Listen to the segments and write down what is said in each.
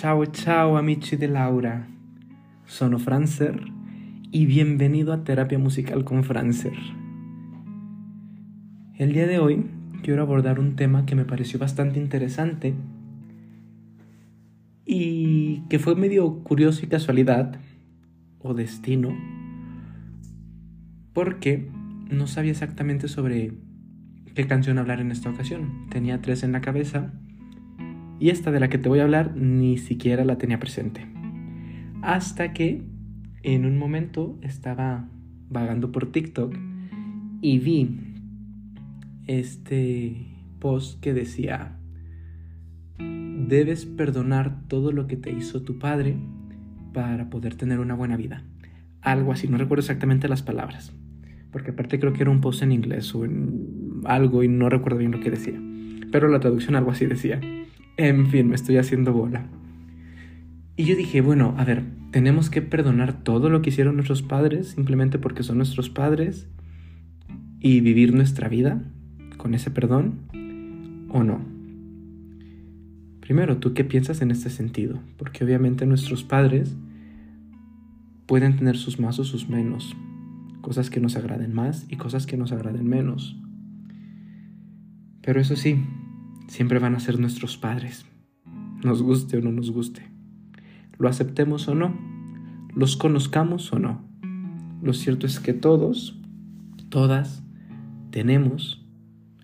Ciao ciao amici de Laura. Sono Francer y bienvenido a Terapia Musical con Francer. El día de hoy quiero abordar un tema que me pareció bastante interesante y que fue medio curioso y casualidad o destino porque no sabía exactamente sobre qué canción hablar en esta ocasión. Tenía tres en la cabeza y esta de la que te voy a hablar ni siquiera la tenía presente. Hasta que en un momento estaba vagando por TikTok y vi este post que decía, debes perdonar todo lo que te hizo tu padre para poder tener una buena vida. Algo así, no recuerdo exactamente las palabras, porque aparte creo que era un post en inglés o en algo y no recuerdo bien lo que decía, pero la traducción algo así decía. En fin, me estoy haciendo bola. Y yo dije, bueno, a ver, ¿tenemos que perdonar todo lo que hicieron nuestros padres simplemente porque son nuestros padres y vivir nuestra vida con ese perdón o no? Primero, ¿tú qué piensas en este sentido? Porque obviamente nuestros padres pueden tener sus más o sus menos, cosas que nos agraden más y cosas que nos agraden menos. Pero eso sí, siempre van a ser nuestros padres, nos guste o no nos guste. Lo aceptemos o no, los conozcamos o no. Lo cierto es que todos, todas, tenemos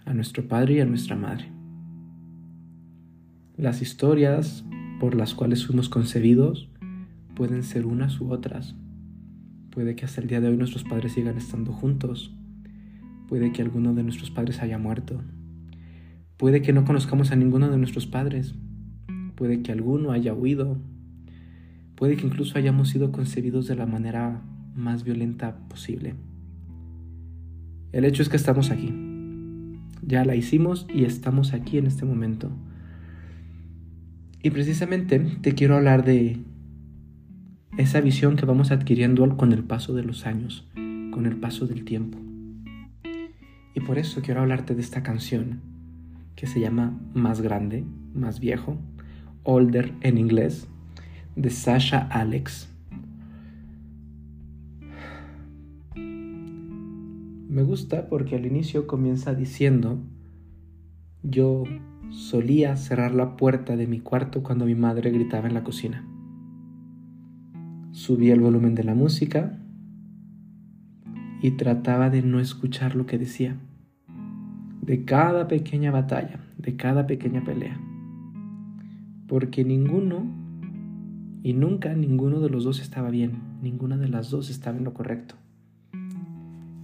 a nuestro padre y a nuestra madre. Las historias por las cuales fuimos concebidos pueden ser unas u otras. Puede que hasta el día de hoy nuestros padres sigan estando juntos. Puede que alguno de nuestros padres haya muerto. Puede que no conozcamos a ninguno de nuestros padres. Puede que alguno haya huido. Puede que incluso hayamos sido concebidos de la manera más violenta posible. El hecho es que estamos aquí. Ya la hicimos y estamos aquí en este momento. Y precisamente te quiero hablar de esa visión que vamos adquiriendo con el paso de los años, con el paso del tiempo. Y por eso quiero hablarte de esta canción que se llama Más Grande, Más Viejo, Older en inglés, de Sasha Alex. Me gusta porque al inicio comienza diciendo, yo solía cerrar la puerta de mi cuarto cuando mi madre gritaba en la cocina. Subía el volumen de la música y trataba de no escuchar lo que decía de cada pequeña batalla, de cada pequeña pelea. Porque ninguno y nunca ninguno de los dos estaba bien, ninguna de las dos estaba en lo correcto.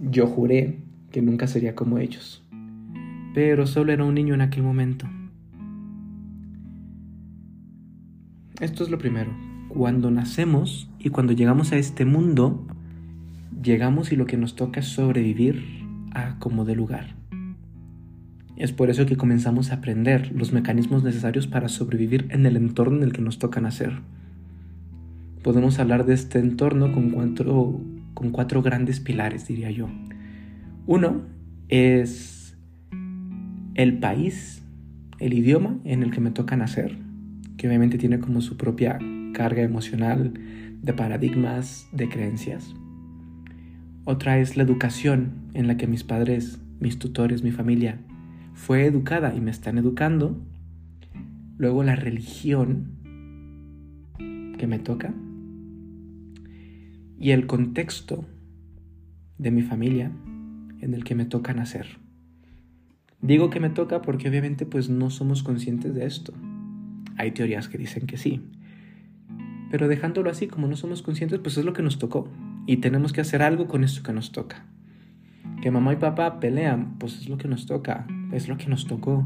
Yo juré que nunca sería como ellos, pero solo era un niño en aquel momento. Esto es lo primero. Cuando nacemos y cuando llegamos a este mundo, llegamos y lo que nos toca es sobrevivir a como de lugar. Es por eso que comenzamos a aprender los mecanismos necesarios para sobrevivir en el entorno en el que nos toca nacer. Podemos hablar de este entorno con cuatro, con cuatro grandes pilares, diría yo. Uno es el país, el idioma en el que me toca nacer, que obviamente tiene como su propia carga emocional de paradigmas, de creencias. Otra es la educación en la que mis padres, mis tutores, mi familia fue educada y me están educando. Luego la religión que me toca. Y el contexto de mi familia en el que me toca nacer. Digo que me toca porque obviamente pues no somos conscientes de esto. Hay teorías que dicen que sí. Pero dejándolo así, como no somos conscientes, pues es lo que nos tocó. Y tenemos que hacer algo con esto que nos toca. Que mamá y papá pelean, pues es lo que nos toca es lo que nos tocó.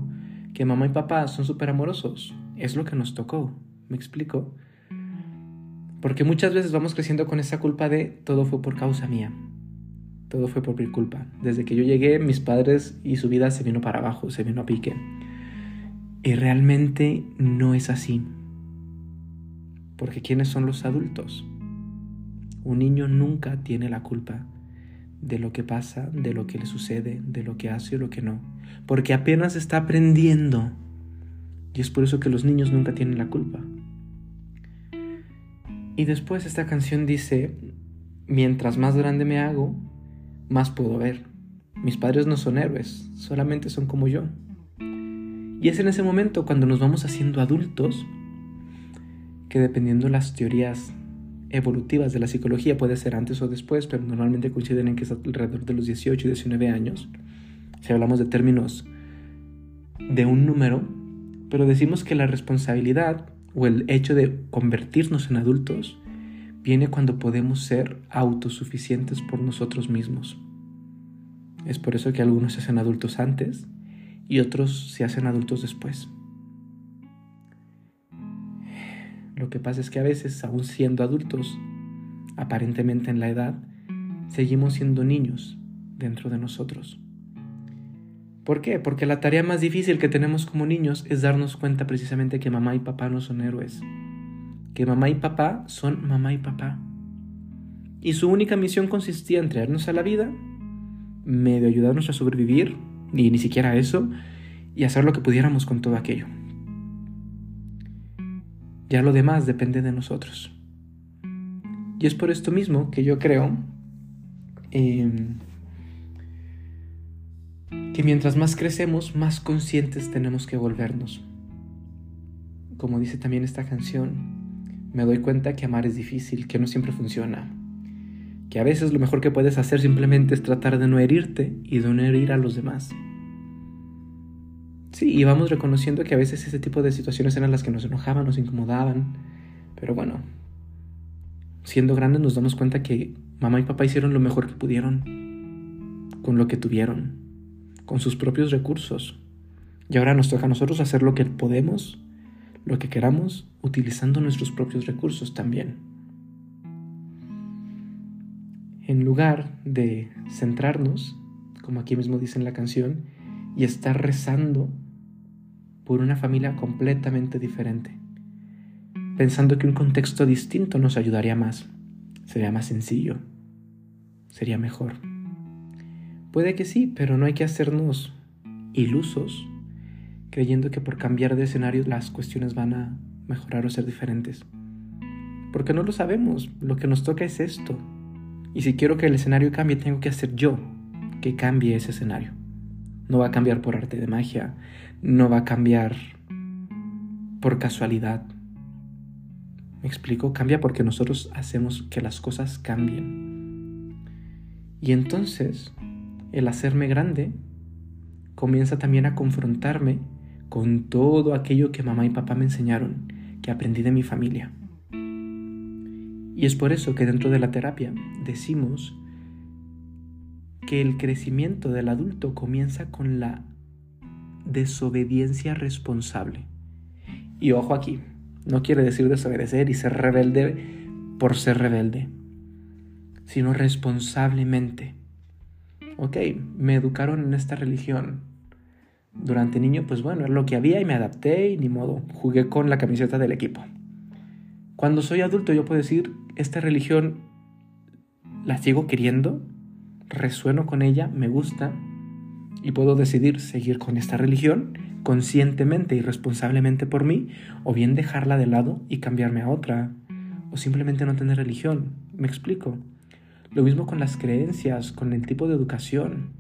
Que mamá y papá son súper amorosos, es lo que nos tocó. ¿Me explico? Porque muchas veces vamos creciendo con esa culpa de todo fue por causa mía. Todo fue por mi culpa. Desde que yo llegué, mis padres y su vida se vino para abajo, se vino a pique. Y realmente no es así. Porque ¿quiénes son los adultos? Un niño nunca tiene la culpa de lo que pasa, de lo que le sucede, de lo que hace o lo que no, porque apenas está aprendiendo. Y es por eso que los niños nunca tienen la culpa. Y después esta canción dice, mientras más grande me hago, más puedo ver. Mis padres no son héroes, solamente son como yo. Y es en ese momento cuando nos vamos haciendo adultos que dependiendo las teorías evolutivas de la psicología, puede ser antes o después, pero normalmente coinciden en que es alrededor de los 18 y 19 años, si hablamos de términos de un número, pero decimos que la responsabilidad o el hecho de convertirnos en adultos viene cuando podemos ser autosuficientes por nosotros mismos. Es por eso que algunos se hacen adultos antes y otros se hacen adultos después. Lo que pasa es que a veces, aún siendo adultos, aparentemente en la edad, seguimos siendo niños dentro de nosotros. ¿Por qué? Porque la tarea más difícil que tenemos como niños es darnos cuenta precisamente que mamá y papá no son héroes. Que mamá y papá son mamá y papá. Y su única misión consistía en traernos a la vida, medio ayudarnos a sobrevivir, ni ni siquiera eso, y hacer lo que pudiéramos con todo aquello. Ya lo demás depende de nosotros. Y es por esto mismo que yo creo em, que mientras más crecemos, más conscientes tenemos que volvernos. Como dice también esta canción, me doy cuenta que amar es difícil, que no siempre funciona, que a veces lo mejor que puedes hacer simplemente es tratar de no herirte y de no herir a los demás. Sí, y vamos reconociendo que a veces ese tipo de situaciones eran las que nos enojaban, nos incomodaban. Pero bueno, siendo grandes nos damos cuenta que mamá y papá hicieron lo mejor que pudieron, con lo que tuvieron, con sus propios recursos. Y ahora nos toca a nosotros hacer lo que podemos, lo que queramos, utilizando nuestros propios recursos también. En lugar de centrarnos, como aquí mismo dice en la canción, y estar rezando por una familia completamente diferente, pensando que un contexto distinto nos ayudaría más, sería más sencillo, sería mejor. Puede que sí, pero no hay que hacernos ilusos creyendo que por cambiar de escenario las cuestiones van a mejorar o ser diferentes. Porque no lo sabemos, lo que nos toca es esto. Y si quiero que el escenario cambie, tengo que hacer yo que cambie ese escenario. No va a cambiar por arte de magia, no va a cambiar por casualidad. ¿Me explico? Cambia porque nosotros hacemos que las cosas cambien. Y entonces, el hacerme grande comienza también a confrontarme con todo aquello que mamá y papá me enseñaron, que aprendí de mi familia. Y es por eso que dentro de la terapia decimos que el crecimiento del adulto comienza con la desobediencia responsable. Y ojo aquí, no quiere decir desobedecer y ser rebelde por ser rebelde, sino responsablemente. Ok, me educaron en esta religión. Durante niño, pues bueno, lo que había y me adapté y ni modo, jugué con la camiseta del equipo. Cuando soy adulto yo puedo decir, esta religión la sigo queriendo, resueno con ella, me gusta, y puedo decidir seguir con esta religión conscientemente y responsablemente por mí, o bien dejarla de lado y cambiarme a otra, o simplemente no tener religión. ¿Me explico? Lo mismo con las creencias, con el tipo de educación,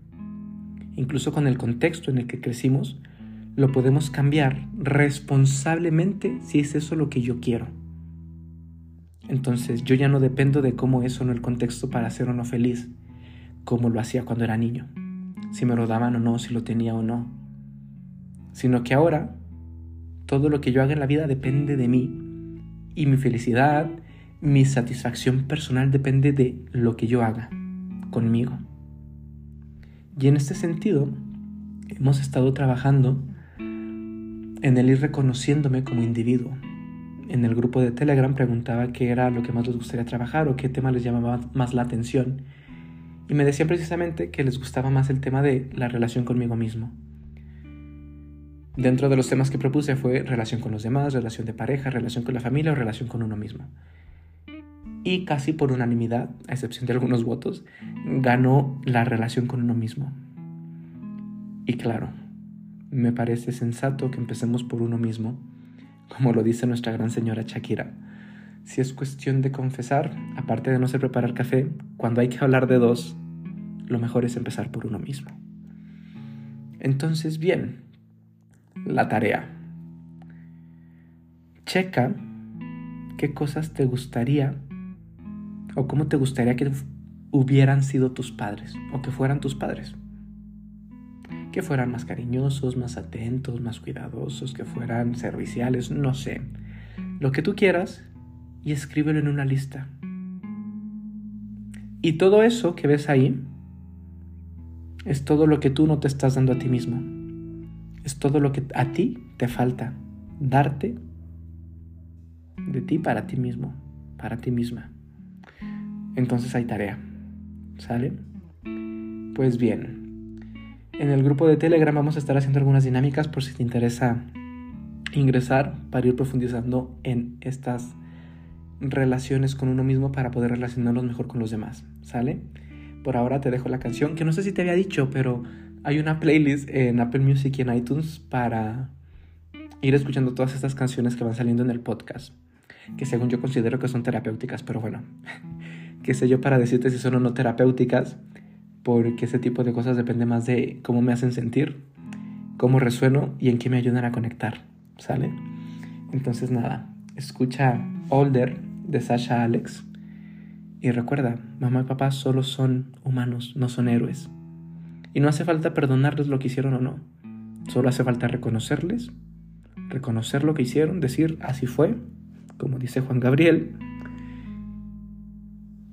incluso con el contexto en el que crecimos, lo podemos cambiar responsablemente si es eso lo que yo quiero. Entonces yo ya no dependo de cómo es o no el contexto para ser o no feliz, como lo hacía cuando era niño si me lo daban o no, si lo tenía o no. Sino que ahora todo lo que yo haga en la vida depende de mí. Y mi felicidad, mi satisfacción personal depende de lo que yo haga conmigo. Y en este sentido, hemos estado trabajando en el ir reconociéndome como individuo. En el grupo de Telegram preguntaba qué era lo que más les gustaría trabajar o qué tema les llamaba más la atención y me decían precisamente que les gustaba más el tema de la relación conmigo mismo. Dentro de los temas que propuse fue relación con los demás, relación de pareja, relación con la familia o relación con uno mismo. Y casi por unanimidad, a excepción de algunos votos, ganó la relación con uno mismo. Y claro, me parece sensato que empecemos por uno mismo, como lo dice nuestra gran señora Shakira. Si es cuestión de confesar, aparte de no sé preparar café, cuando hay que hablar de dos, lo mejor es empezar por uno mismo. Entonces, bien, la tarea. Checa qué cosas te gustaría o cómo te gustaría que hubieran sido tus padres o que fueran tus padres. Que fueran más cariñosos, más atentos, más cuidadosos, que fueran serviciales, no sé. Lo que tú quieras y escríbelo en una lista. Y todo eso que ves ahí es todo lo que tú no te estás dando a ti mismo. Es todo lo que a ti te falta darte de ti para ti mismo, para ti misma. Entonces hay tarea. ¿Sale? Pues bien, en el grupo de Telegram vamos a estar haciendo algunas dinámicas por si te interesa ingresar para ir profundizando en estas relaciones con uno mismo para poder relacionarnos mejor con los demás. ¿Sale? Por ahora te dejo la canción, que no sé si te había dicho, pero hay una playlist en Apple Music y en iTunes para ir escuchando todas estas canciones que van saliendo en el podcast, que según yo considero que son terapéuticas, pero bueno, qué sé yo para decirte si son o no terapéuticas, porque ese tipo de cosas depende más de cómo me hacen sentir, cómo resueno y en qué me ayudan a conectar, ¿sale? Entonces nada, escucha Older de Sasha Alex y recuerda, mamá y papá solo son humanos, no son héroes. Y no hace falta perdonarles lo que hicieron o no. Solo hace falta reconocerles, reconocer lo que hicieron, decir así fue, como dice Juan Gabriel,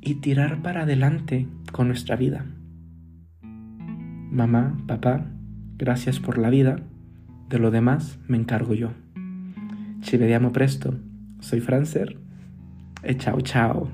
y tirar para adelante con nuestra vida. Mamá, papá, gracias por la vida. De lo demás me encargo yo. Ci vediamo presto. Soy Francer. Eh, chao, chao.